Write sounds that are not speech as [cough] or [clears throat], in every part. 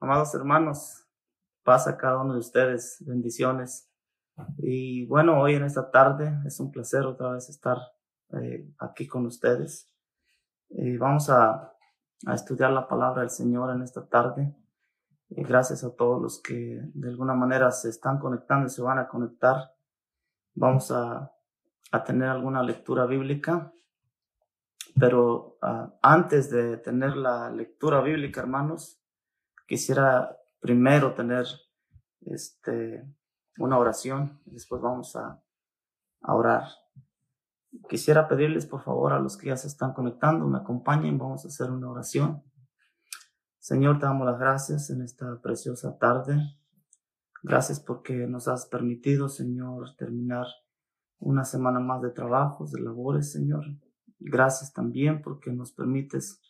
amados hermanos, paz a cada uno de ustedes, bendiciones. Y bueno, hoy en esta tarde es un placer otra vez estar eh, aquí con ustedes. Y vamos a, estudiar la palabra del Señor en esta tarde. Y gracias a todos los que de alguna manera se están conectando y se van a conectar. Vamos a, tener alguna lectura bíblica. Pero uh, antes de tener la lectura bíblica, hermanos, quisiera primero tener este, una oración, después vamos a, a orar. Quisiera pedirles por favor a los que ya se están conectando, me acompañen, vamos a hacer una oración. Señor, te damos las gracias en esta preciosa tarde. Gracias porque nos has permitido, Señor, terminar una semana más de trabajos, de labores, Señor. Gracias también porque nos permites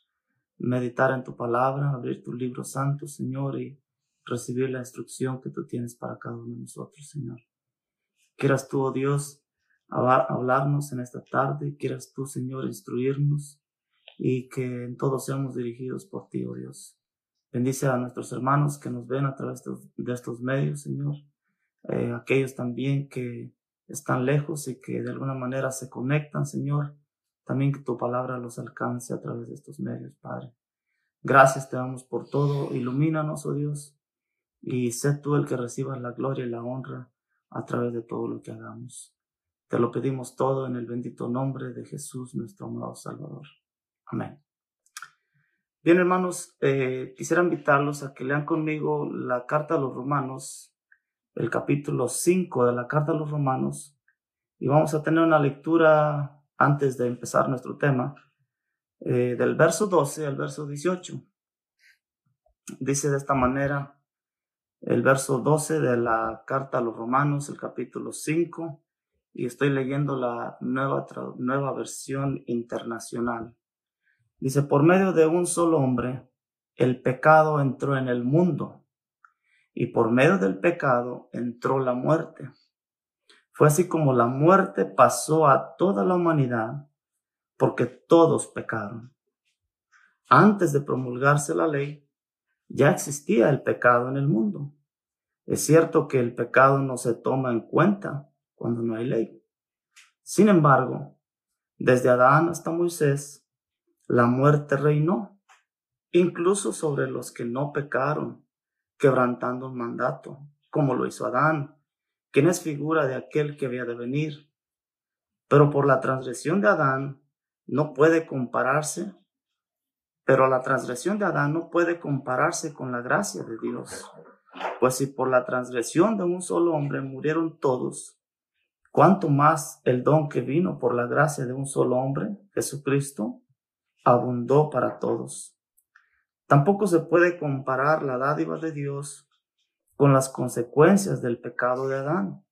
meditar en tu palabra, abrir tu libro santo, Señor, y recibir la instrucción que tú tienes para cada uno de nosotros, Señor. Quieras tú, oh Dios, hablarnos en esta tarde, quieras tú, Señor, instruirnos y que en todos seamos dirigidos por ti, oh Dios. Bendice a nuestros hermanos que nos ven a través de estos medios, Señor. Eh, aquellos también que están lejos y que de alguna manera se conectan, Señor. También que tu palabra los alcance a través de estos medios, Padre. Gracias te damos por todo. Ilumínanos, oh Dios, y sé tú el que reciba la gloria y la honra a través de todo lo que hagamos. Te lo pedimos todo en el bendito nombre de Jesús, nuestro amado Salvador. Amén. Bien, hermanos, eh, quisiera invitarlos a que lean conmigo la carta a los romanos, el capítulo 5 de la carta a los romanos, y vamos a tener una lectura antes de empezar nuestro tema, eh, del verso 12 al verso 18. Dice de esta manera el verso 12 de la carta a los romanos, el capítulo 5, y estoy leyendo la nueva, nueva versión internacional. Dice, por medio de un solo hombre, el pecado entró en el mundo, y por medio del pecado entró la muerte. Fue así como la muerte pasó a toda la humanidad porque todos pecaron. Antes de promulgarse la ley, ya existía el pecado en el mundo. Es cierto que el pecado no se toma en cuenta cuando no hay ley. Sin embargo, desde Adán hasta Moisés, la muerte reinó, incluso sobre los que no pecaron, quebrantando un mandato, como lo hizo Adán quien es figura de aquel que había de venir. Pero por la transgresión de Adán no puede compararse, pero la transgresión de Adán no puede compararse con la gracia de Dios. Pues si por la transgresión de un solo hombre murieron todos, cuánto más el don que vino por la gracia de un solo hombre, Jesucristo, abundó para todos. Tampoco se puede comparar la dádiva de Dios con las consecuencias del pecado de Adán.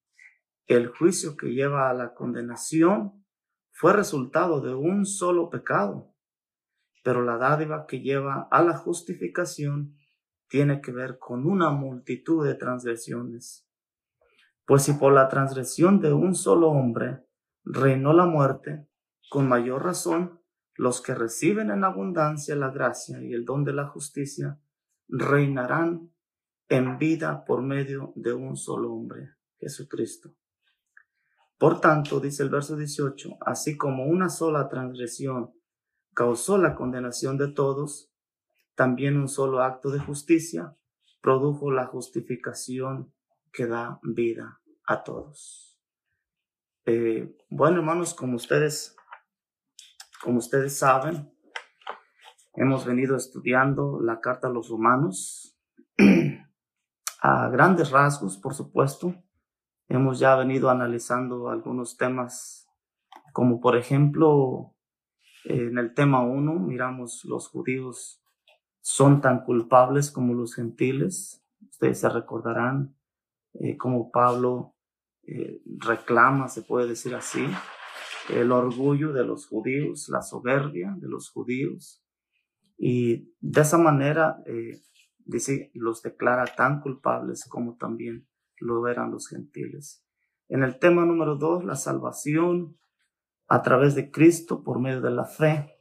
El juicio que lleva a la condenación fue resultado de un solo pecado, pero la dádiva que lleva a la justificación tiene que ver con una multitud de transgresiones. Pues si por la transgresión de un solo hombre reinó la muerte, con mayor razón los que reciben en abundancia la gracia y el don de la justicia reinarán en vida por medio de un solo hombre, Jesucristo. Por tanto, dice el verso 18, así como una sola transgresión causó la condenación de todos, también un solo acto de justicia produjo la justificación que da vida a todos. Eh, bueno, hermanos, como ustedes, como ustedes saben, hemos venido estudiando la carta a los romanos [clears throat] a grandes rasgos, por supuesto. Hemos ya venido analizando algunos temas, como por ejemplo, en el tema 1 miramos los judíos son tan culpables como los gentiles. Ustedes se recordarán eh, cómo Pablo eh, reclama, se puede decir así, el orgullo de los judíos, la soberbia de los judíos. Y de esa manera eh, dice, los declara tan culpables como también lo eran los gentiles. En el tema número dos, la salvación a través de Cristo por medio de la fe.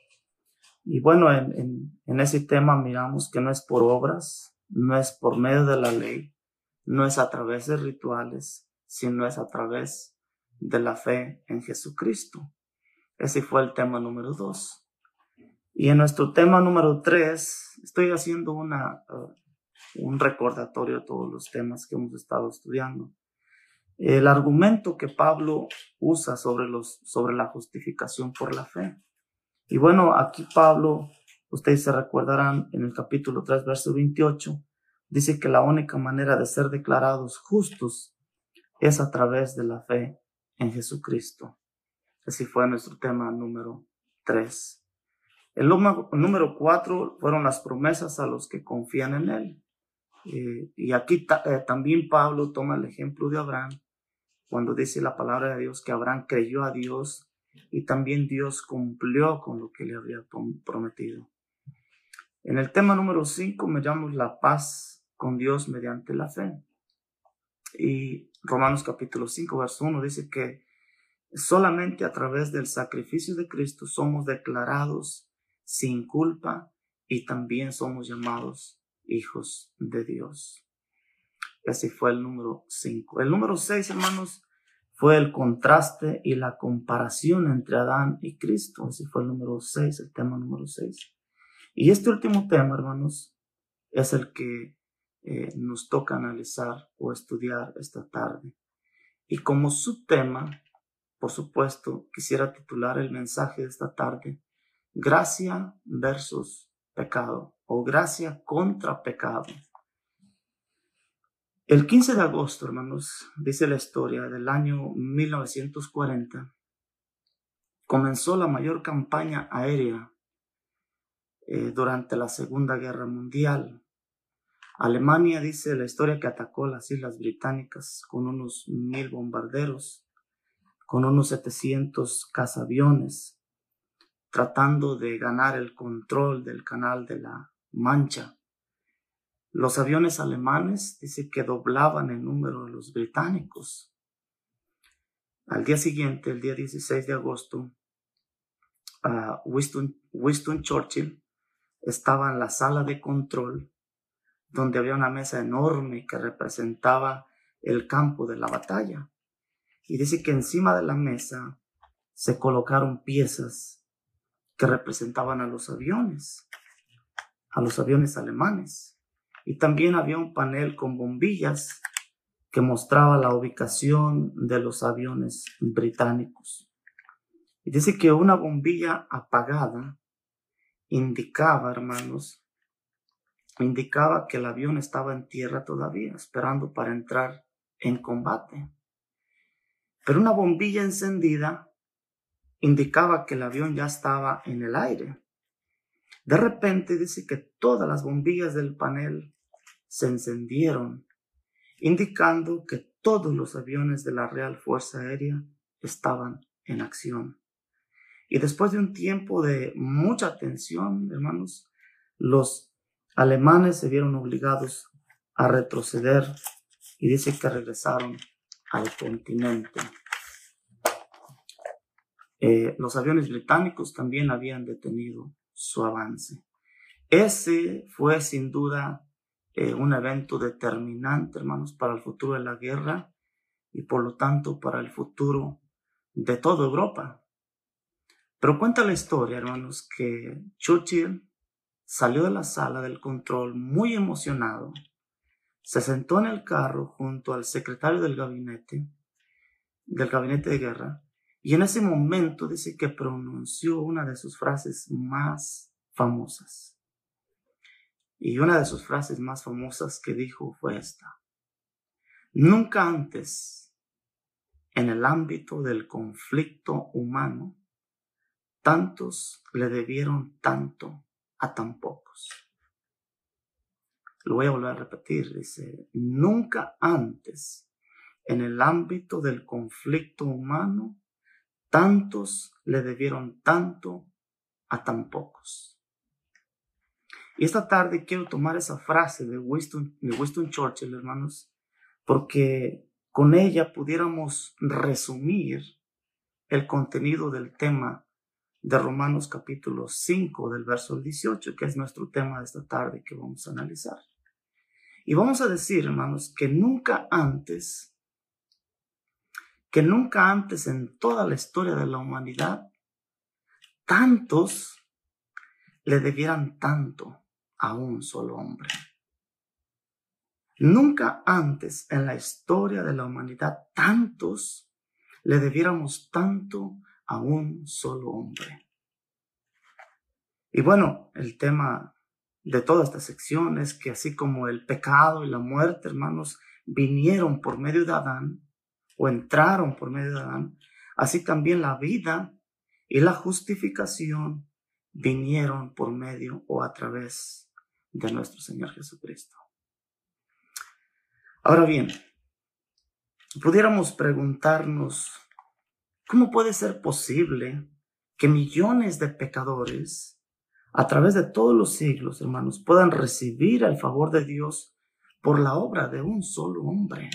Y bueno, en, ese tema miramos que no es por obras, no es por medio de la ley, no es a través de rituales, sino es a través de la fe en Jesucristo. Ese fue el tema número dos. Y en nuestro tema número tres, estoy haciendo una, uh, un recordatorio de todos los temas que hemos estado estudiando. El argumento que Pablo usa sobre, los, sobre la justificación por la fe. Y bueno, aquí Pablo, ustedes se recordarán en el capítulo 3, verso 28, dice que la única manera de ser declarados justos es a través de la fe en Jesucristo. Así fue nuestro tema número 3. El número 4 fueron las promesas a los que confían en Él. Eh, y aquí eh, también Pablo toma el ejemplo de Abraham cuando dice la palabra de Dios que Abraham creyó a Dios y también Dios cumplió con lo que le había prometido. En el tema número 5 me llamo la paz con Dios mediante la fe. Y Romanos capítulo 5, verso 1 dice que solamente a través del sacrificio de Cristo somos declarados sin culpa y también somos llamados hijos de Dios. Ese fue el número 5. El número 6, hermanos, fue el contraste y la comparación entre Adán y Cristo. Ese fue el número 6, el tema número 6. Y este último tema, hermanos, es el que eh, nos toca analizar o estudiar esta tarde. Y como subtema, por supuesto, quisiera titular el mensaje de esta tarde, Gracia versus pecado o gracia contra pecado. El 15 de agosto, hermanos, dice la historia del año 1940, comenzó la mayor campaña aérea eh, durante la Segunda Guerra Mundial. Alemania dice la historia que atacó las Islas Británicas con unos mil bombarderos, con unos 700 cazaviones, tratando de ganar el control del canal de la Mancha. Los aviones alemanes dice que doblaban el número de los británicos. Al día siguiente, el día 16 de agosto, Winston, Winston Churchill estaba en la sala de control donde había una mesa enorme que representaba el campo de la batalla. Y dice que encima de la mesa se colocaron piezas representaban a los aviones, a los aviones alemanes. Y también había un panel con bombillas que mostraba la ubicación de los aviones británicos. Y dice que una bombilla apagada indicaba, hermanos, indicaba que el avión estaba en tierra todavía, esperando para entrar en combate. Pero una bombilla encendida indicaba que el avión ya estaba en el aire. De repente dice que todas las bombillas del panel se encendieron, indicando que todos los aviones de la Real Fuerza Aérea estaban en acción. Y después de un tiempo de mucha tensión, hermanos, los alemanes se vieron obligados a retroceder y dice que regresaron al continente. Eh, los aviones británicos también habían detenido su avance. Ese fue sin duda eh, un evento determinante, hermanos, para el futuro de la guerra y por lo tanto para el futuro de toda Europa. Pero cuenta la historia, hermanos, que Churchill salió de la sala del control muy emocionado, se sentó en el carro junto al secretario del gabinete, del gabinete de guerra, y en ese momento dice que pronunció una de sus frases más famosas. Y una de sus frases más famosas que dijo fue esta. Nunca antes, en el ámbito del conflicto humano, tantos le debieron tanto a tan pocos. Lo voy a volver a repetir, dice, nunca antes, en el ámbito del conflicto humano, Tantos le debieron tanto a tan pocos. Y esta tarde quiero tomar esa frase de Winston, de Winston Churchill, hermanos, porque con ella pudiéramos resumir el contenido del tema de Romanos capítulo 5 del verso 18, que es nuestro tema de esta tarde que vamos a analizar. Y vamos a decir, hermanos, que nunca antes, que nunca antes en toda la historia de la humanidad, tantos le debieran tanto a un solo hombre. Nunca antes en la historia de la humanidad tantos le debiéramos tanto a un solo hombre. Y bueno, el tema de toda esta sección es que así como el pecado y la muerte, hermanos, vinieron por medio de Adán entraron por medio de Adán, así también la vida y la justificación vinieron por medio o a través de nuestro Señor Jesucristo. Ahora bien, pudiéramos preguntarnos, ¿cómo puede ser posible que millones de pecadores, a través de todos los siglos, hermanos, puedan recibir el favor de Dios por la obra de un solo hombre?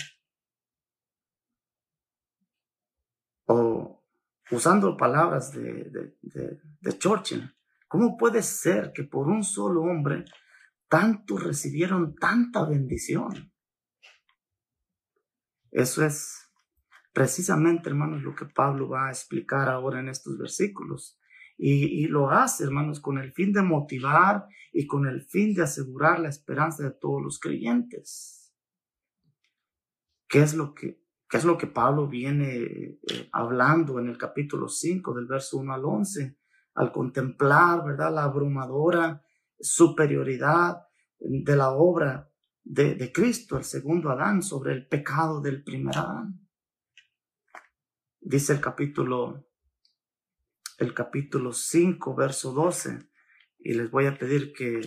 O usando palabras de, de Churchill, ¿cómo puede ser que por un solo hombre tantos recibieron tanta bendición? Eso es precisamente, hermanos, lo que Pablo va a explicar ahora en estos versículos. Y, lo hace, hermanos, con el fin de motivar y con el fin de asegurar la esperanza de todos los creyentes. ¿Qué es lo que, qué es lo que Pablo viene eh, hablando en el capítulo 5 del verso 1 al 11? Al contemplar, ¿verdad?, la abrumadora superioridad de la obra de, Cristo, el segundo Adán, sobre el pecado del primer Adán. Dice el capítulo, el capítulo 5, verso 12, y les voy a pedir que,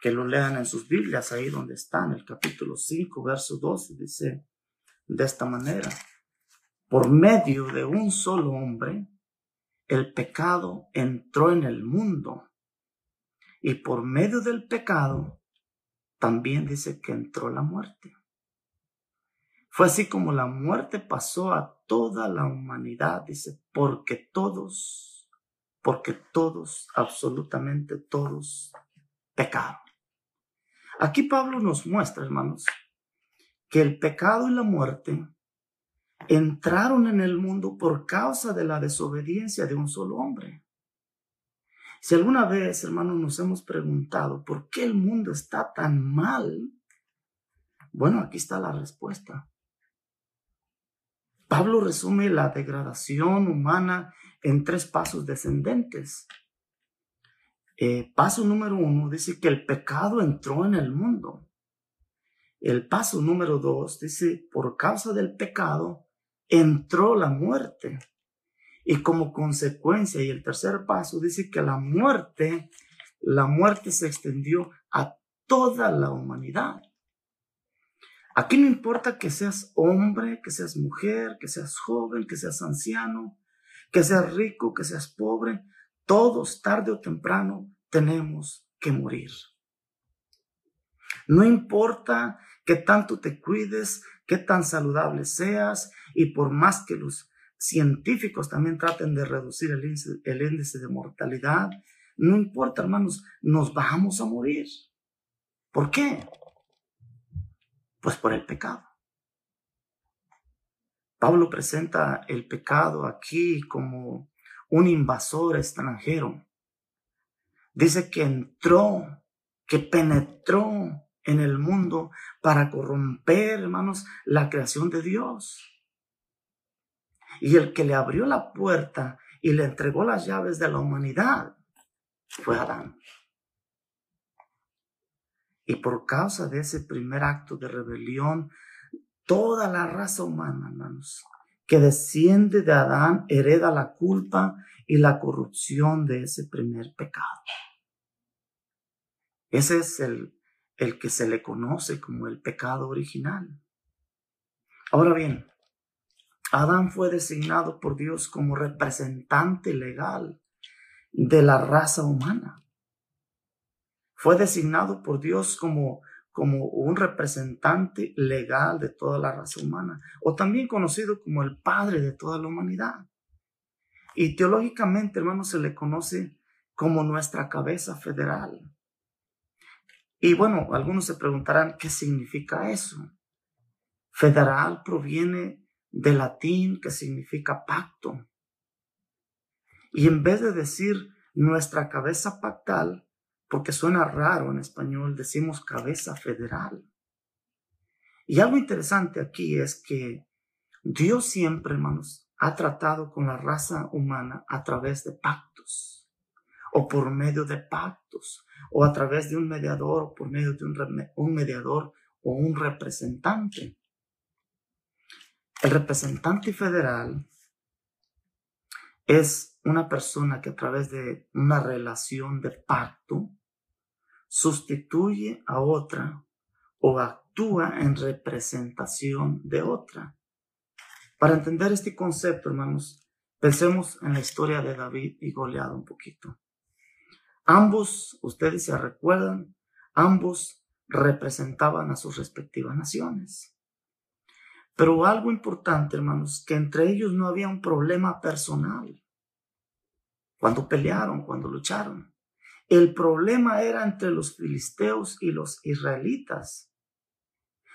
que lo lean en sus Biblias, ahí donde están, el capítulo 5, verso 12, dice de esta manera, por medio de un solo hombre, el pecado entró en el mundo, y por medio del pecado, también dice que entró la muerte. Fue así como la muerte pasó a toda la humanidad, dice, porque todos, porque todos, absolutamente todos, pecaron. Aquí Pablo nos muestra, hermanos, que el pecado y la muerte entraron en el mundo por causa de la desobediencia de un solo hombre. Si alguna vez, hermanos, nos hemos preguntado por qué el mundo está tan mal, bueno, aquí está la respuesta. Pablo resume la degradación humana en tres pasos descendentes. Eh, paso número uno dice que el pecado entró en el mundo. El paso número dos dice, por causa del pecado entró la muerte. Y como consecuencia, y el tercer paso dice que la muerte, la muerte se extendió a toda la humanidad. Aquí no importa que seas hombre, que seas mujer, que seas joven, que seas anciano, que seas rico, que seas pobre, todos tarde o temprano tenemos que morir. No importa que tanto te cuides, que tan saludable seas y por más que los científicos también traten de reducir el índice, de mortalidad. No importa, hermanos, nos vamos a morir. ¿Por qué? Pues por el pecado. Pablo presenta el pecado aquí como un invasor extranjero. Dice que entró, que penetró en el mundo para corromper, hermanos, la creación de Dios. Y el que le abrió la puerta y le entregó las llaves de la humanidad fue Adán. Y por causa de ese primer acto de rebelión, toda la raza humana, hermanos, que desciende de Adán, hereda la culpa y la corrupción de ese primer pecado. Ese es el, el que se le conoce como el pecado original. Ahora bien, Adán fue designado por Dios como representante legal de la raza humana. Fue designado por Dios como, como un representante legal de toda la raza humana, o también conocido como el padre de toda la humanidad. Y teológicamente, hermanos, se le conoce como nuestra cabeza federal. Y bueno, algunos se preguntarán, ¿qué significa eso? Federal proviene del latín que significa pacto. Y en vez de decir nuestra cabeza pactal, porque suena raro en español, decimos cabeza federal. Y algo interesante aquí es que Dios siempre, hermanos, ha tratado con la raza humana a través de pactos, o por medio de pactos, o a través de un mediador, o por medio de un, un mediador o un representante. El representante federal es una persona que a través de una relación de pacto sustituye a otra o actúa en representación de otra. Para entender este concepto, hermanos, pensemos en la historia de David y Goliat un poquito. Ambos, ustedes se recuerdan, ambos representaban a sus respectivas naciones. Pero algo importante, hermanos, que entre ellos no había un problema personal. Cuando pelearon, cuando lucharon. El problema era entre los filisteos y los israelitas.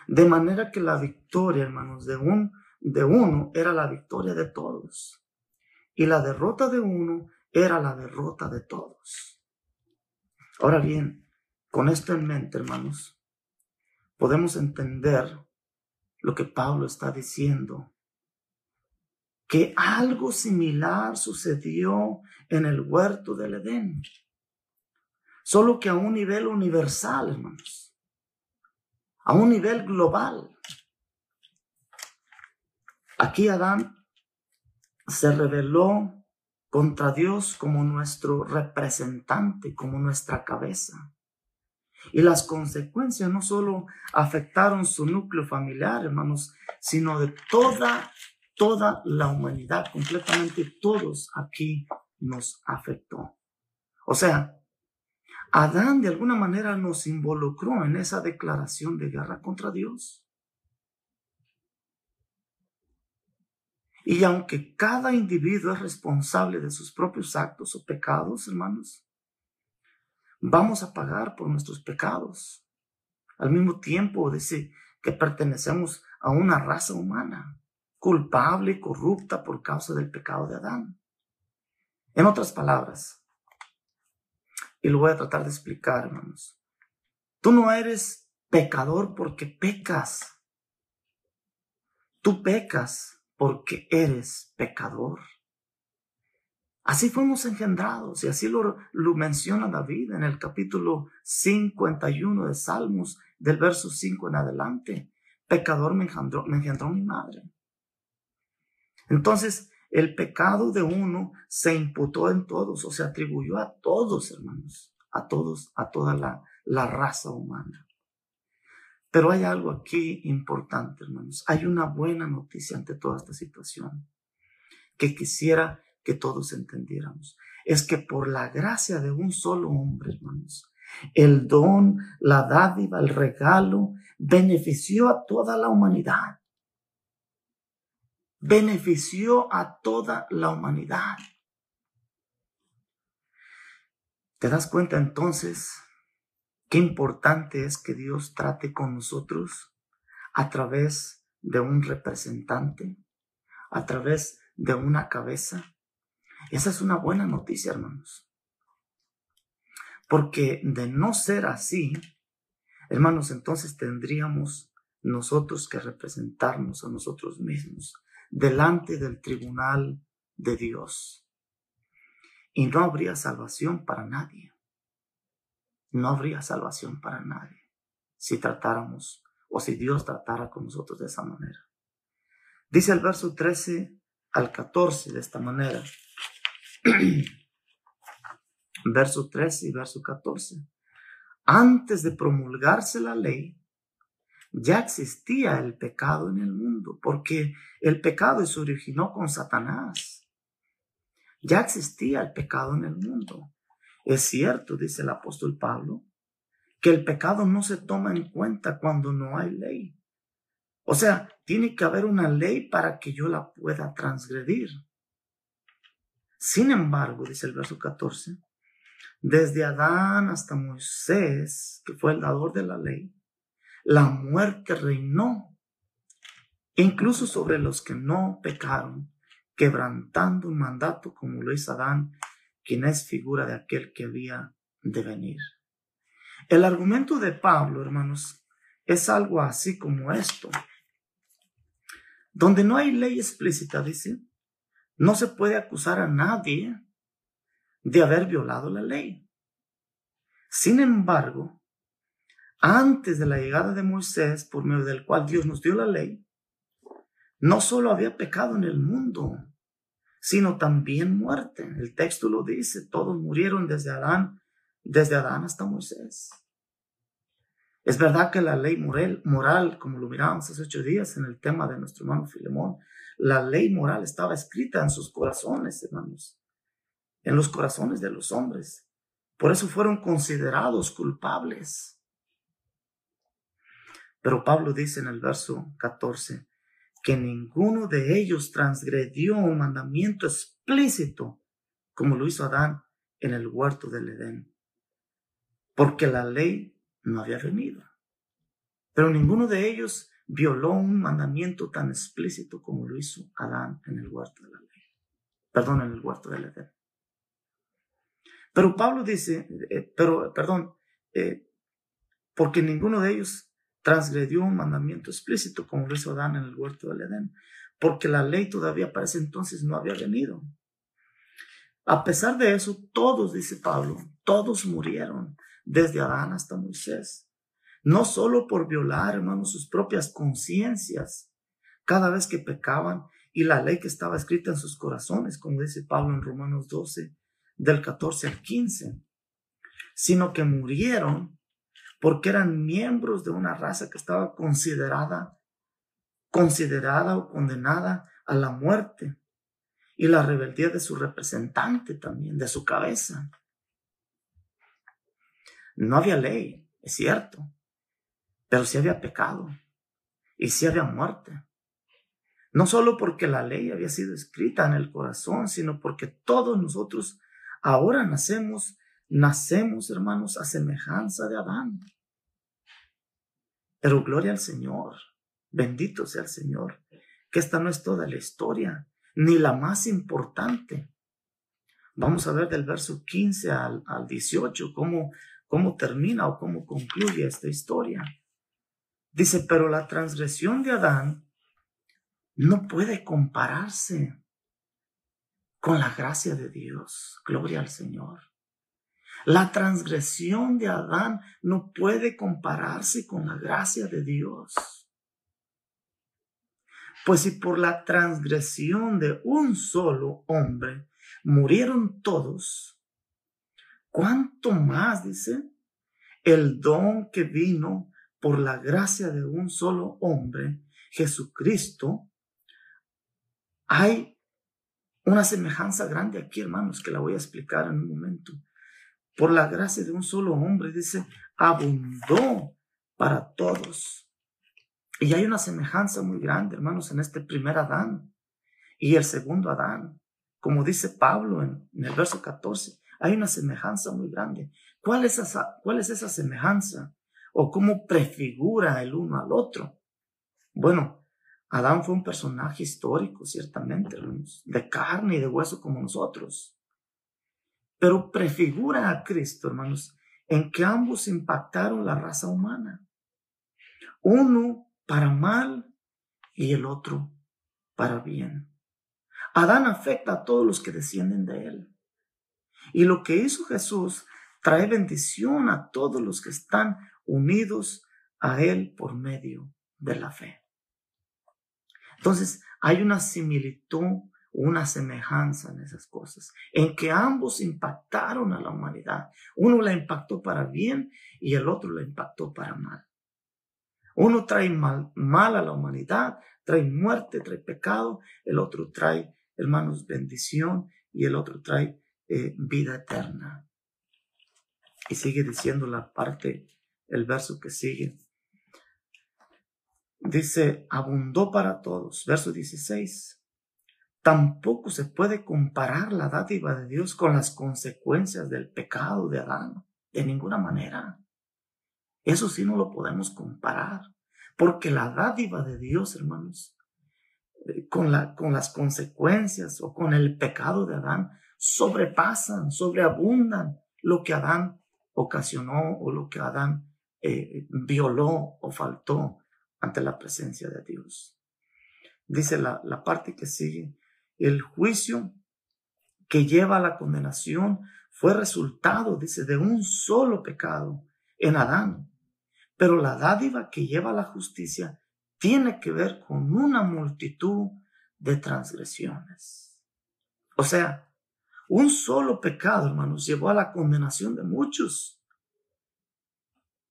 De manera que la victoria, hermanos, de, un, de uno era la victoria de todos. Y la derrota de uno era la derrota de todos. Ahora bien, con esto en mente, hermanos, podemos entender lo que Pablo está diciendo, que algo similar sucedió en el huerto del Edén, solo que a un nivel universal, hermanos, a un nivel global. Aquí Adán se reveló contra Dios como nuestro representante, como nuestra cabeza. Y las consecuencias no solo afectaron su núcleo familiar, hermanos, sino de toda, toda la humanidad, completamente todos aquí nos afectó. O sea, Adán de alguna manera nos involucró en esa declaración de guerra contra Dios. Y aunque cada individuo es responsable de sus propios actos o pecados, hermanos, vamos a pagar por nuestros pecados. Al mismo tiempo dice que pertenecemos a una raza humana, culpable y corrupta por causa del pecado de Adán. En otras palabras, y lo voy a tratar de explicar, hermanos, tú no eres pecador porque pecas. Tú pecas porque eres pecador. Así fuimos engendrados y así lo, menciona David en el capítulo 51 de Salmos, del verso 5 en adelante. Pecador me engendró, engendró mi madre. Entonces, el pecado de uno se imputó en todos o se atribuyó a todos, hermanos, a todos, a toda la, la raza humana. Pero hay algo aquí importante, hermanos. Hay una buena noticia ante toda esta situación que quisiera que todos entendiéramos. Es que por la gracia de un solo hombre, hermanos, el don, la dádiva, el regalo, benefició a toda la humanidad. Benefició a toda la humanidad. ¿Te das cuenta entonces qué importante es que Dios trate con nosotros a través de un representante, a través de una cabeza? Esa es una buena noticia, hermanos. Porque de no ser así, hermanos, entonces tendríamos nosotros que representarnos a nosotros mismos delante del tribunal de Dios. Y no habría salvación para nadie. No habría salvación para nadie si tratáramos o si Dios tratara con nosotros de esa manera. Dice el verso 13 al 14 de esta manera. [clears throat] verso 13 y verso 14. Antes de promulgarse la ley, ya existía el pecado en el mundo, porque el pecado se originó con Satanás. Ya existía el pecado en el mundo. Es cierto, dice el apóstol Pablo, que el pecado no se toma en cuenta cuando no hay ley. O sea, tiene que haber una ley para que yo la pueda transgredir. Sin embargo, dice el verso 14, desde Adán hasta Moisés, que fue el dador de la ley, la muerte reinó, incluso sobre los que no pecaron, quebrantando un mandato como lo hizo Adán, quien es figura de aquel que había de venir. El argumento de Pablo, hermanos, es algo así como esto. Donde no hay ley explícita, dice, no se puede acusar a nadie de haber violado la ley. Sin embargo, antes de la llegada de Moisés, por medio del cual Dios nos dio la ley, no solo había pecado en el mundo, sino también muerte. El texto lo dice, todos murieron desde Adán, desde Adán hasta Moisés. Es verdad que la ley moral, como lo mirábamos hace ocho días en el tema de nuestro hermano Filemón, la ley moral estaba escrita en sus corazones, hermanos, en los corazones de los hombres. Por eso fueron considerados culpables. Pero Pablo dice en el verso 14 que ninguno de ellos transgredió un mandamiento explícito como lo hizo Adán en el huerto del Edén. Porque la ley no había venido. Pero ninguno de ellos violó un mandamiento tan explícito como lo hizo Adán en el huerto de la ley. Perdón, en el huerto del Edén. Pero Pablo dice, eh, pero, perdón, eh, porque ninguno de ellos transgredió un mandamiento explícito como lo hizo Adán en el huerto del Edén, porque la ley todavía para ese entonces no había venido. A pesar de eso, todos, dice Pablo, todos murieron desde Adán hasta Moisés. No solo por violar, hermanos, sus propias conciencias cada vez que pecaban y la ley que estaba escrita en sus corazones, como dice Pablo en Romanos 12, del 14 al 15, sino que murieron porque eran miembros de una raza que estaba considerada, considerada o condenada a la muerte y la rebeldía de su representante también, de su cabeza. No había ley, es cierto, pero sí había pecado y sí había muerte. No solo porque la ley había sido escrita en el corazón, sino porque todos nosotros ahora nacemos, nacemos, hermanos, a semejanza de Adán. Pero gloria al Señor, bendito sea el Señor, que esta no es toda la historia, ni la más importante. Vamos a ver del verso 15 al, al 18 cómo cómo termina o cómo concluye esta historia. Dice, pero la transgresión de Adán no puede compararse con la gracia de Dios. Gloria al Señor. La transgresión de Adán no puede compararse con la gracia de Dios. Pues si por la transgresión de un solo hombre murieron todos, ¿Cuánto más, dice, el don que vino por la gracia de un solo hombre, Jesucristo? Hay una semejanza grande aquí, hermanos, que la voy a explicar en un momento. Por la gracia de un solo hombre, dice, abundó para todos. Y hay una semejanza muy grande, hermanos, en este primer Adán y el segundo Adán. Como dice Pablo en, el verso 14, hay una semejanza muy grande. ¿Cuál es esa, cuál es esa semejanza? ¿O cómo prefigura el uno al otro? Bueno, Adán fue un personaje histórico, ciertamente, de carne y de hueso como nosotros. Pero prefigura a Cristo, hermanos, en que ambos impactaron la raza humana. Uno para mal y el otro para bien. Adán afecta a todos los que descienden de él. Y lo que hizo Jesús trae bendición a todos los que están unidos a Él por medio de la fe. Entonces, hay una similitud, una semejanza en esas cosas, en que ambos impactaron a la humanidad. Uno la impactó para bien y el otro la impactó para mal. Uno trae mal, a la humanidad, trae muerte, trae pecado, el otro trae, hermanos, bendición y el otro trae eh, vida eterna. Y sigue diciendo la parte, el verso que sigue. Dice, abundó para todos, verso 16, tampoco se puede comparar la dádiva de Dios con las consecuencias del pecado de Adán. De ninguna manera. Eso sí no lo podemos comparar. Porque la dádiva de Dios, hermanos, eh, con, la, con las consecuencias o con el pecado de Adán, sobrepasan, sobreabundan lo que Adán ocasionó o lo que Adán eh, violó o faltó ante la presencia de Dios. Dice la, la parte que sigue, el juicio que lleva a la condenación fue resultado, dice, de un solo pecado en Adán. Pero la dádiva que lleva a la justicia tiene que ver con una multitud de transgresiones. O sea, un solo pecado, hermanos, llevó a la condenación de muchos.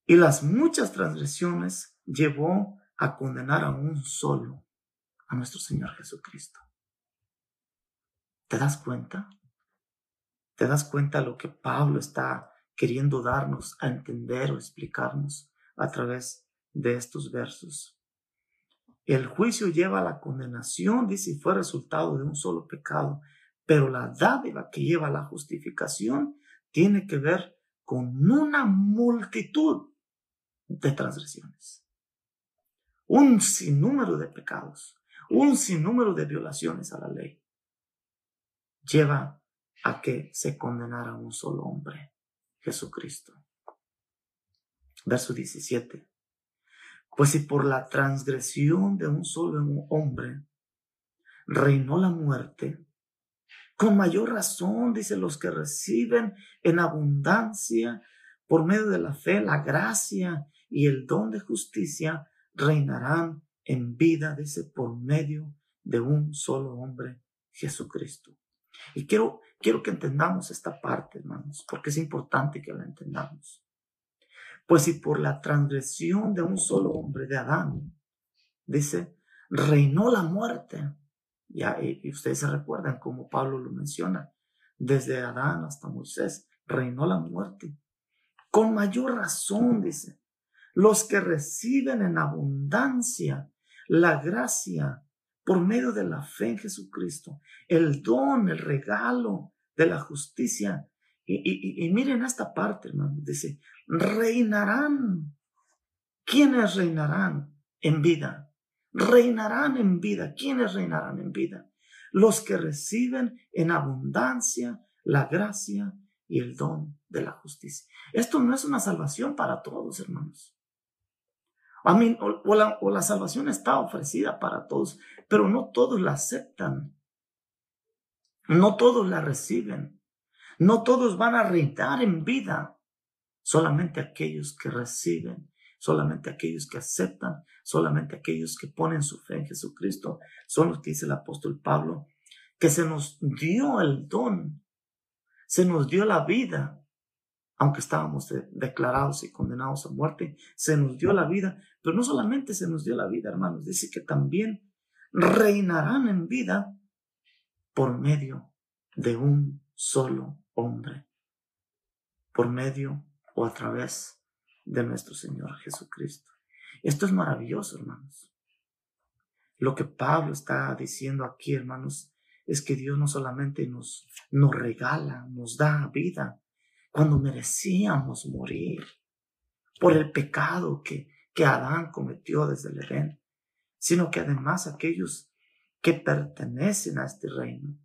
Y las muchas transgresiones llevó a condenar a un solo, a nuestro Señor Jesucristo. ¿Te das cuenta? ¿Te das cuenta lo que Pablo está queriendo darnos a entender o explicarnos a través de estos versos? El juicio lleva a la condenación, dice, fue resultado de un solo pecado, pero la dádiva que lleva a la justificación tiene que ver con una multitud de transgresiones, un sinnúmero de pecados, un sinnúmero de violaciones a la ley lleva a que se condenara un solo hombre, Jesucristo. Verso 17. Pues si por la transgresión de un solo hombre reinó la muerte, con mayor razón, dice, los que reciben en abundancia por medio de la fe, la gracia y el don de justicia, reinarán en vida, dice, por medio de un solo hombre, Jesucristo. Y quiero, quiero que entendamos esta parte, hermanos, porque es importante que la entendamos. Pues si por la transgresión de un solo hombre, de Adán, dice, reinó la muerte. Ya, ustedes se recuerdan como Pablo lo menciona, desde Adán hasta Moisés, reinó la muerte. Con mayor razón, dice, los que reciben en abundancia la gracia por medio de la fe en Jesucristo, el don, el regalo de la justicia. Y, miren esta parte, hermano, dice, reinarán. ¿Quiénes reinarán en vida? Reinarán en vida. ¿Quiénes reinarán en vida? Los que reciben en abundancia la gracia y el don de la justicia. Esto no es una salvación para todos, hermanos o, la, o la salvación está ofrecida para todos, pero no todos la aceptan. No todos la reciben. No todos van a reinar en vida. Solamente aquellos que reciben, solamente aquellos que aceptan, solamente aquellos que ponen su fe en Jesucristo, son los que dice el apóstol Pablo, que se nos dio el don, se nos dio la vida aunque estábamos declarados y condenados a muerte, se nos dio la vida, pero no solamente se nos dio la vida, hermanos, dice que también reinarán en vida por medio de un solo hombre, por medio o a través de nuestro Señor Jesucristo. Esto es maravilloso, hermanos. Lo que Pablo está diciendo aquí, hermanos, es que Dios no solamente nos, nos regala, nos da vida, cuando merecíamos morir por el pecado que, que Adán cometió desde el Edén, sino que además aquellos que pertenecen a este reino,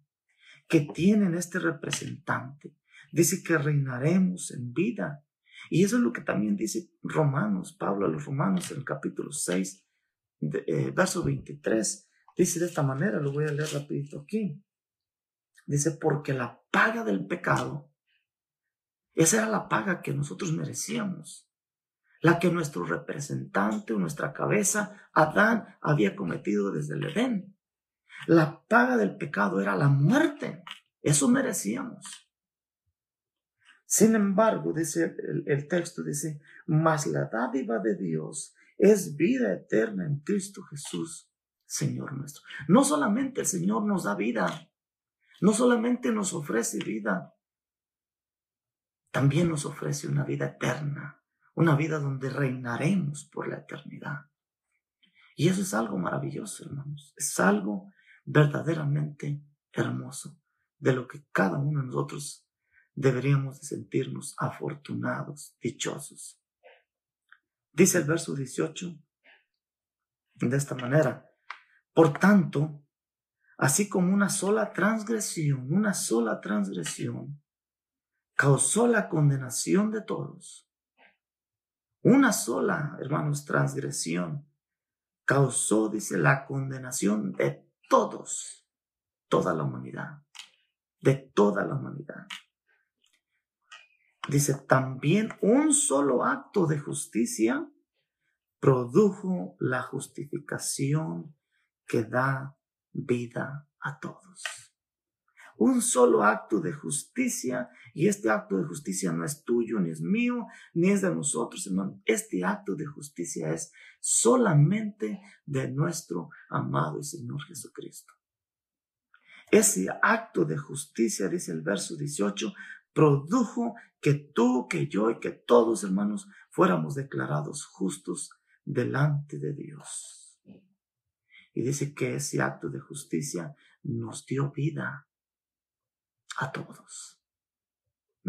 que tienen este representante, dice que reinaremos en vida. Y eso es lo que también dice Romanos, Pablo a los Romanos en el capítulo 6, eh, verso 23. Dice de esta manera, lo voy a leer rapidito aquí. Dice, porque la paga del pecado esa era la paga que nosotros merecíamos, la que nuestro representante o nuestra cabeza, Adán, había cometido desde el Edén. La paga del pecado era la muerte. Eso merecíamos. Sin embargo, dice el, el, texto, dice, mas la dádiva de Dios es vida eterna en Cristo Jesús, Señor nuestro. No solamente el Señor nos da vida, no solamente nos ofrece vida, también nos ofrece una vida eterna, una vida donde reinaremos por la eternidad. Y eso es algo maravilloso, hermanos. Es algo verdaderamente hermoso, de lo que cada uno de nosotros deberíamos de sentirnos afortunados, dichosos. Dice el verso 18 de esta manera, por tanto, así como una sola transgresión, una sola transgresión causó la condenación de todos, una sola, hermanos, transgresión causó, dice, la condenación de todos, toda la humanidad, de toda la humanidad. Dice, también un solo acto de justicia produjo la justificación que da vida a todos. Un solo acto de justicia, y este acto de justicia no es tuyo, ni es mío, ni es de nosotros, hermano. Este acto de justicia es solamente de nuestro amado y Señor Jesucristo. Ese acto de justicia, dice el verso 18, produjo que tú, que yo y que todos, hermanos, fuéramos declarados justos delante de Dios. Y dice que ese acto de justicia nos dio vida a todos.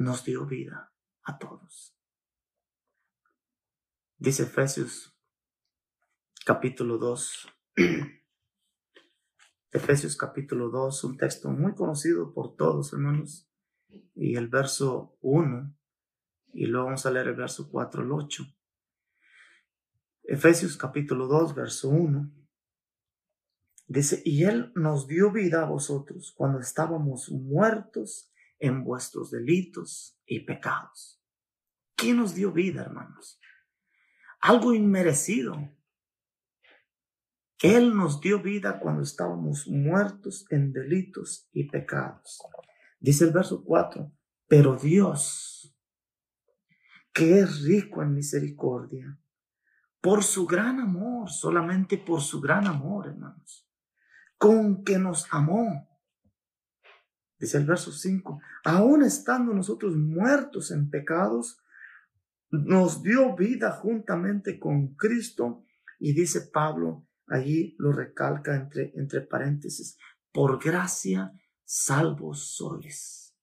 Nos dio vida a todos. Dice Efesios capítulo 2. [clears throat] Efesios capítulo 2, un texto muy conocido por todos, hermanos. Y el verso 1, y luego vamos a leer el verso 4 al 8. Efesios capítulo 2, verso 1. Dice, y Él nos dio vida a vosotros cuando estábamos muertos en vuestros delitos y pecados. ¿Quién nos dio vida, hermanos? Algo inmerecido. Él nos dio vida cuando estábamos muertos en delitos y pecados. Dice el verso 4, pero Dios, que es rico en misericordia, por su gran amor, solamente por su gran amor, hermanos, con que nos amó. Dice el verso 5, aún estando nosotros muertos en pecados, nos dio vida juntamente con Cristo. Y dice Pablo, allí lo recalca entre, entre paréntesis, por gracia salvos sois.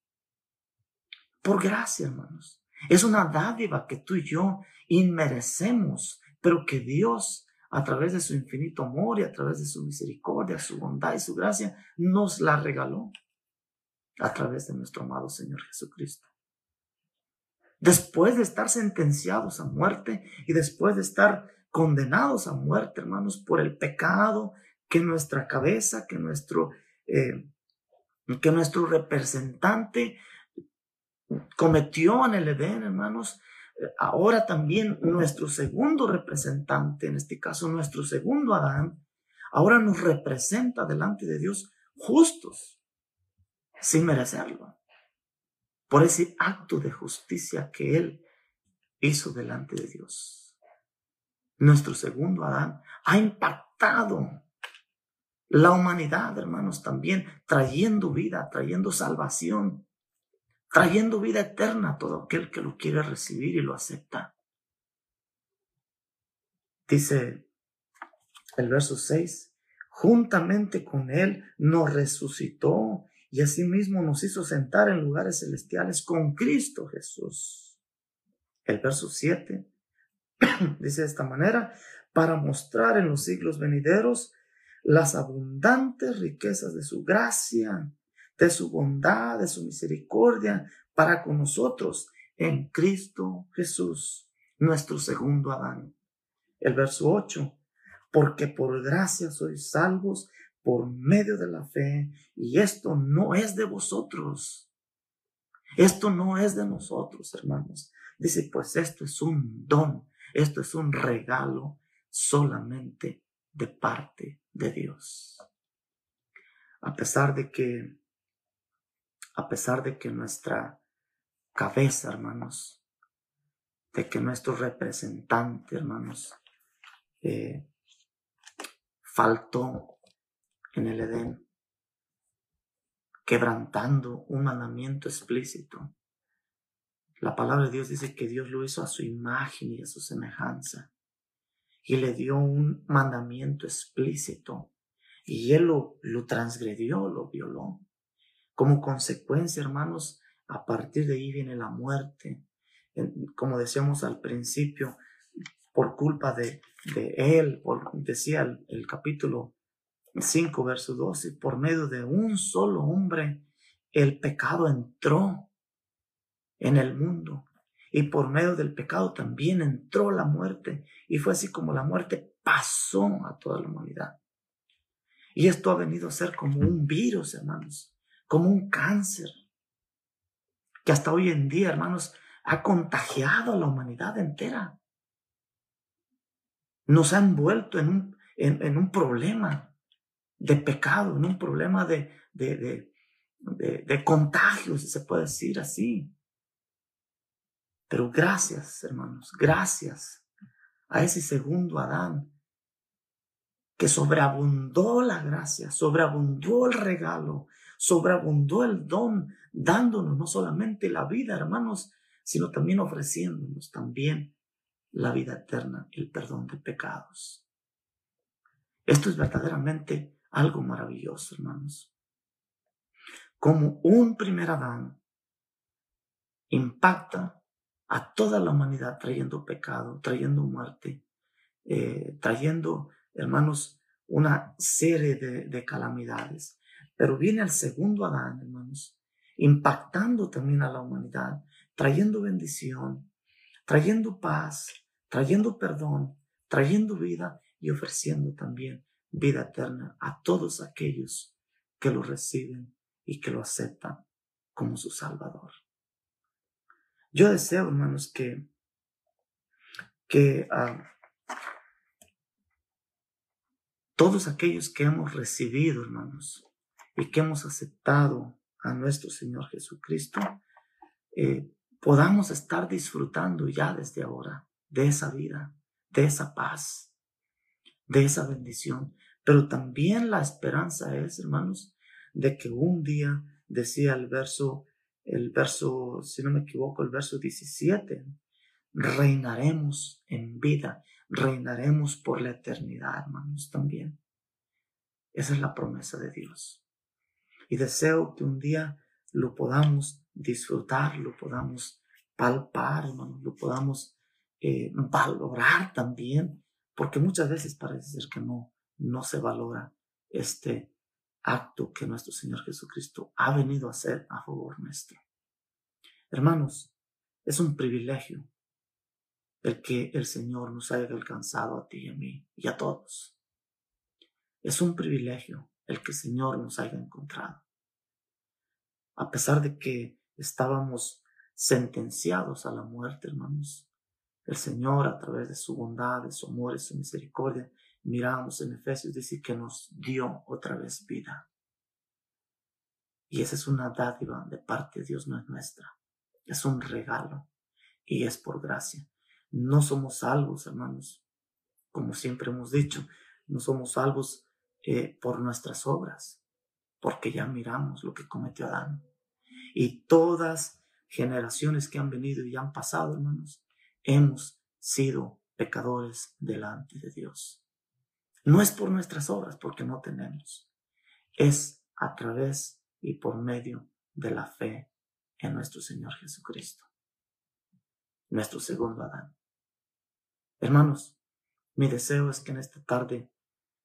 Por gracia, hermanos. Es una dádiva que tú y yo inmerecemos pero que Dios, a través de su infinito amor y a través de su misericordia, su bondad y su gracia, nos la regaló a través de nuestro amado Señor Jesucristo. Después de estar sentenciados a muerte y después de estar condenados a muerte, hermanos, por el pecado que nuestra cabeza, que nuestro, eh, que nuestro representante cometió en el Edén, hermanos, ahora también nuestro segundo representante, en este caso nuestro segundo Adán, ahora nos representa delante de Dios justos, sin merecerlo, por ese acto de justicia que Él hizo delante de Dios. Nuestro segundo Adán ha impactado la humanidad, hermanos, también trayendo vida, trayendo salvación trayendo vida eterna a todo aquel que lo quiere recibir y lo acepta. Dice el verso 6, juntamente con Él nos resucitó y asimismo nos hizo sentar en lugares celestiales con Cristo Jesús. El verso 7 [clears throat] dice de esta manera, para mostrar en los siglos venideros las abundantes riquezas de su gracia de su bondad, de su misericordia para con nosotros en Cristo Jesús, nuestro segundo Adán. El verso 8, porque por gracia sois salvos por medio de la fe, y esto no es de vosotros. Esto no es de nosotros, hermanos. Dice, pues esto es un don, esto es un regalo solamente de parte de Dios. A pesar de que a pesar de que nuestra cabeza, hermanos, de que nuestro representante, hermanos, eh, faltó en el Edén, quebrantando un mandamiento explícito. La palabra de Dios dice que Dios lo hizo a su imagen y a su semejanza y le dio un mandamiento explícito y él lo, lo transgredió, lo violó. Como consecuencia, hermanos, a partir de ahí viene la muerte. Como decíamos al principio, por culpa de, de él, decía el, el capítulo 5, verso 12, por medio de un solo hombre, el pecado entró en el mundo. Y por medio del pecado también entró la muerte. Y fue así como la muerte pasó a toda la humanidad. Y esto ha venido a ser como un virus, hermanos, como un cáncer, que hasta hoy en día, hermanos, ha contagiado a la humanidad entera. Nos ha envuelto en un, en, un problema de pecado, en un problema de, de, de, de, contagio, si se puede decir así. Pero gracias, hermanos, gracias a ese segundo Adán que sobreabundó la gracia, sobreabundó el regalo, sobreabundó el don, dándonos no solamente la vida, hermanos, sino también ofreciéndonos también la vida eterna, el perdón de pecados. Esto es verdaderamente algo maravilloso, hermanos. Como un primer Adán impacta a toda la humanidad trayendo pecado, trayendo muerte, eh, trayendo hermanos, una serie de, calamidades. Pero viene el segundo Adán, hermanos, impactando también a la humanidad, trayendo bendición, trayendo paz, trayendo perdón, trayendo vida y ofreciendo también vida eterna a todos aquellos que lo reciben y que lo aceptan como su Salvador. Yo deseo, hermanos, que, que ah, todos aquellos que hemos recibido, hermanos, y que hemos aceptado a nuestro Señor Jesucristo, eh, podamos estar disfrutando ya desde ahora de esa vida, de esa paz, de esa bendición. Pero también la esperanza es, hermanos, de que un día, decía el verso, el verso, si no me equivoco, el verso 17, reinaremos en vida reinaremos por la eternidad, hermanos, también. Esa es la promesa de Dios. Y deseo que un día lo podamos disfrutar, lo podamos palpar, hermanos, lo podamos eh, valorar también, porque muchas veces parece ser que no, no se valora este acto que nuestro Señor Jesucristo ha venido a hacer a favor nuestro. Hermanos, es un privilegio el que el Señor nos haya alcanzado a ti y a mí y a todos. Es un privilegio el que el Señor nos haya encontrado. A pesar de que estábamos sentenciados a la muerte, hermanos, el Señor a través de su bondad, de su amor y su misericordia, miramos en Efesios dice que nos dio otra vez vida. Y esa es una dádiva de parte de Dios, no es nuestra. Es un regalo y es por gracia. No somos salvos, hermanos. Como siempre hemos dicho, no somos salvos eh, por nuestras obras, porque ya miramos lo que cometió Adán. Y todas generaciones que han venido y han pasado, hermanos, hemos sido pecadores delante de Dios. No es por nuestras obras, porque no tenemos. Es a través y por medio de la fe en nuestro Señor Jesucristo, nuestro segundo Adán. Hermanos, mi deseo es que en esta tarde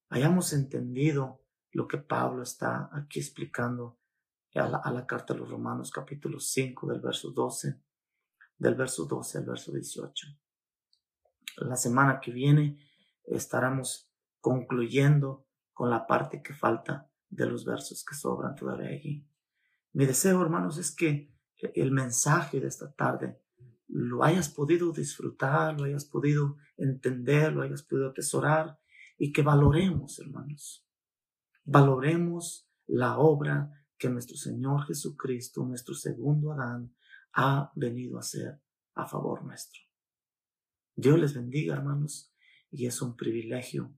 hayamos entendido lo que Pablo está aquí explicando a la, carta de los Romanos capítulo 5 del verso 12, del verso 12 al verso 18. La semana que viene estaremos concluyendo con la parte que falta de los versos que sobran todavía allí. Mi deseo, hermanos, es que el mensaje de esta tarde lo hayas podido disfrutar, lo hayas podido entender, lo hayas podido atesorar y que valoremos, hermanos. Valoremos la obra que nuestro Señor Jesucristo, nuestro segundo Adán, ha venido a hacer a favor nuestro. Dios les bendiga, hermanos, y es un privilegio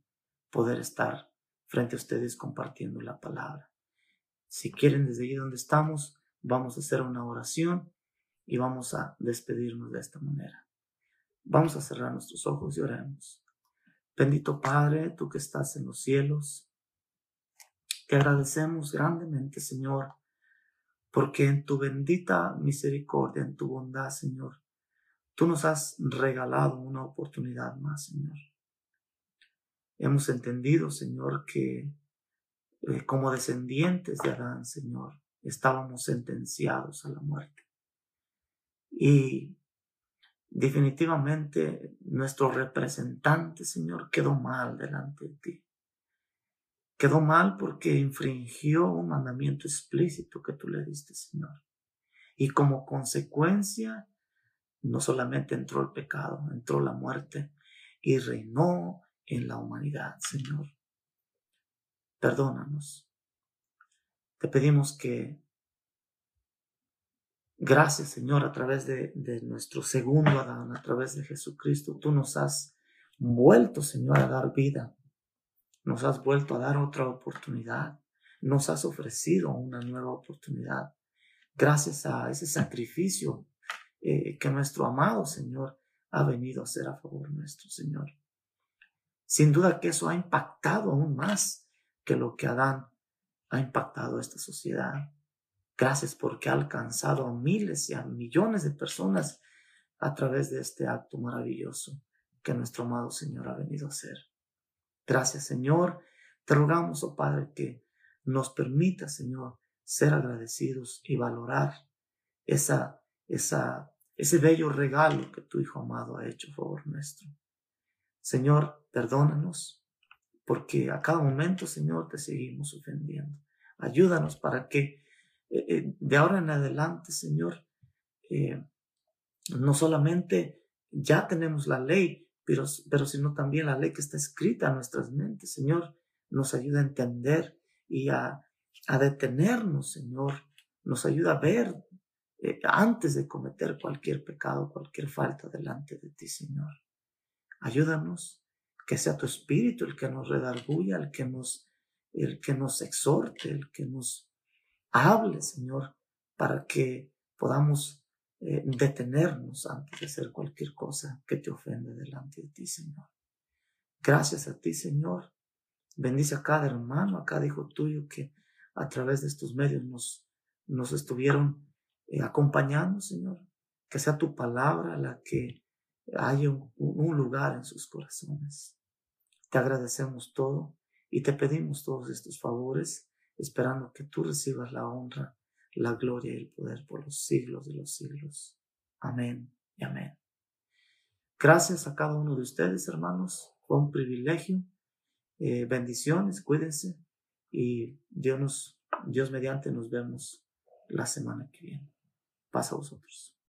poder estar frente a ustedes compartiendo la palabra. Si quieren, desde allí donde estamos, vamos a hacer una oración y vamos a despedirnos de esta manera. Vamos a cerrar nuestros ojos y oremos. Bendito Padre, tú que estás en los cielos, Te agradecemos grandemente, Señor, porque en tu bendita misericordia, en tu bondad, Señor, tú nos has regalado una oportunidad más, Señor. Hemos entendido, Señor, que eh, como descendientes de Adán, Señor, estábamos sentenciados a la muerte. Y definitivamente nuestro representante, Señor, quedó mal delante de ti. Quedó mal porque infringió un mandamiento explícito que tú le diste, Señor. Y como consecuencia, no solamente entró el pecado, entró la muerte y reinó en la humanidad, Señor. Perdónanos. Te pedimos que Gracias, Señor, a través de, nuestro segundo Adán, a través de Jesucristo, tú nos has vuelto, Señor, a dar vida. Nos has vuelto a dar otra oportunidad. Nos has ofrecido una nueva oportunidad. Gracias a ese sacrificio eh, que nuestro amado Señor ha venido a hacer a favor nuestro, Señor. Sin duda que eso ha impactado aún más que lo que Adán ha impactado a esta sociedad. Gracias porque ha alcanzado a miles y a millones de personas a través de este acto maravilloso que nuestro amado Señor ha venido a hacer. Gracias, Señor. Te rogamos, oh Padre, que nos permita, Señor, ser agradecidos y valorar esa, esa, ese bello regalo que tu Hijo amado ha hecho favor nuestro. Señor, perdónanos, porque a cada momento, Señor, te seguimos ofendiendo. Ayúdanos para que eh, eh, de ahora en adelante, Señor, eh, no solamente ya tenemos la ley, pero, pero sino también la ley que está escrita en nuestras mentes, Señor, nos ayuda a entender y a, a detenernos, Señor, nos ayuda a ver antes de cometer cualquier pecado, cualquier falta delante de ti, Señor. Ayúdanos, que sea tu espíritu el que nos redarguya, el que nos, el que nos exhorte, el que nos Hable, Señor, para que podamos eh, detenernos antes de hacer cualquier cosa que te ofende delante de ti, Señor. Gracias a ti, Señor. Bendice a cada hermano, a cada hijo tuyo que a través de estos medios nos, nos estuvieron eh, acompañando, Señor. Que sea tu palabra la que haya un lugar en sus corazones. Te agradecemos todo y te pedimos todos estos favores esperando que tú recibas la honra, la gloria y el poder por los siglos de los siglos. Amén y amén. Gracias a cada uno de ustedes, hermanos. Fue un privilegio. Eh, bendiciones, cuídense y Dios, nos, Dios mediante nos vemos la semana que viene. Pasa a vosotros.